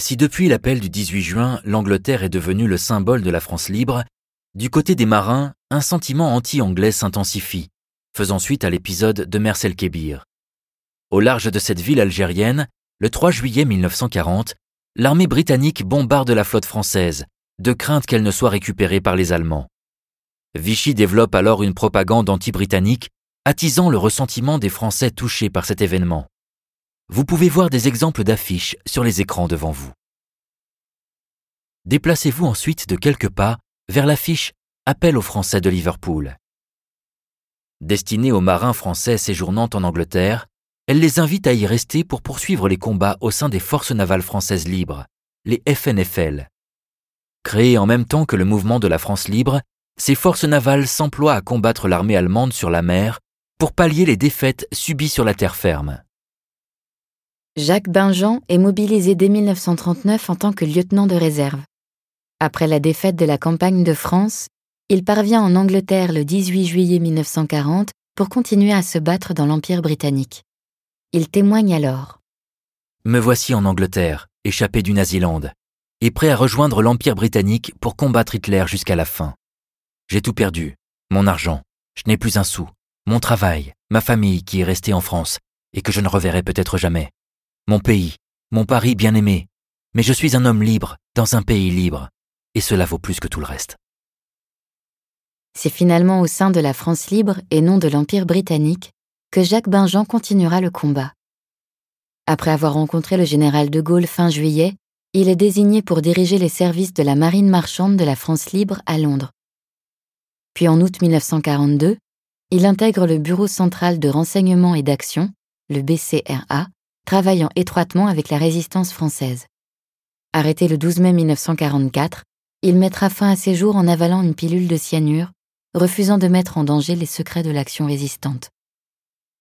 Si depuis l'appel du 18 juin, l'Angleterre est devenue le symbole de la France libre, du côté des marins, un sentiment anti-anglais s'intensifie, faisant suite à l'épisode de Mersel Kébir. Au large de cette ville algérienne, le 3 juillet 1940, l'armée britannique bombarde la flotte française, de crainte qu'elle ne soit récupérée par les Allemands. Vichy développe alors une propagande anti-britannique, attisant le ressentiment des Français touchés par cet événement. Vous pouvez voir des exemples d'affiches sur les écrans devant vous. Déplacez-vous ensuite de quelques pas vers l'affiche Appel aux Français de Liverpool. Destinée aux marins français séjournant en Angleterre, elle les invite à y rester pour poursuivre les combats au sein des forces navales françaises libres, les FNFL. Créées en même temps que le mouvement de la France libre, ces forces navales s'emploient à combattre l'armée allemande sur la mer pour pallier les défaites subies sur la terre ferme. Jacques Binjean est mobilisé dès 1939 en tant que lieutenant de réserve. Après la défaite de la campagne de France, il parvient en Angleterre le 18 juillet 1940 pour continuer à se battre dans l'Empire britannique. Il témoigne alors. Me voici en Angleterre, échappé du Naziland, et prêt à rejoindre l'Empire britannique pour combattre Hitler jusqu'à la fin. J'ai tout perdu, mon argent, je n'ai plus un sou, mon travail, ma famille qui est restée en France et que je ne reverrai peut-être jamais mon pays, mon Paris bien-aimé, mais je suis un homme libre dans un pays libre, et cela vaut plus que tout le reste. C'est finalement au sein de la France libre et non de l'Empire britannique que Jacques Binjean continuera le combat. Après avoir rencontré le général de Gaulle fin juillet, il est désigné pour diriger les services de la marine marchande de la France libre à Londres. Puis en août 1942, il intègre le Bureau central de renseignement et d'action, le BCRA, travaillant étroitement avec la résistance française. Arrêté le 12 mai 1944, il mettra fin à ses jours en avalant une pilule de cyanure, refusant de mettre en danger les secrets de l'action résistante.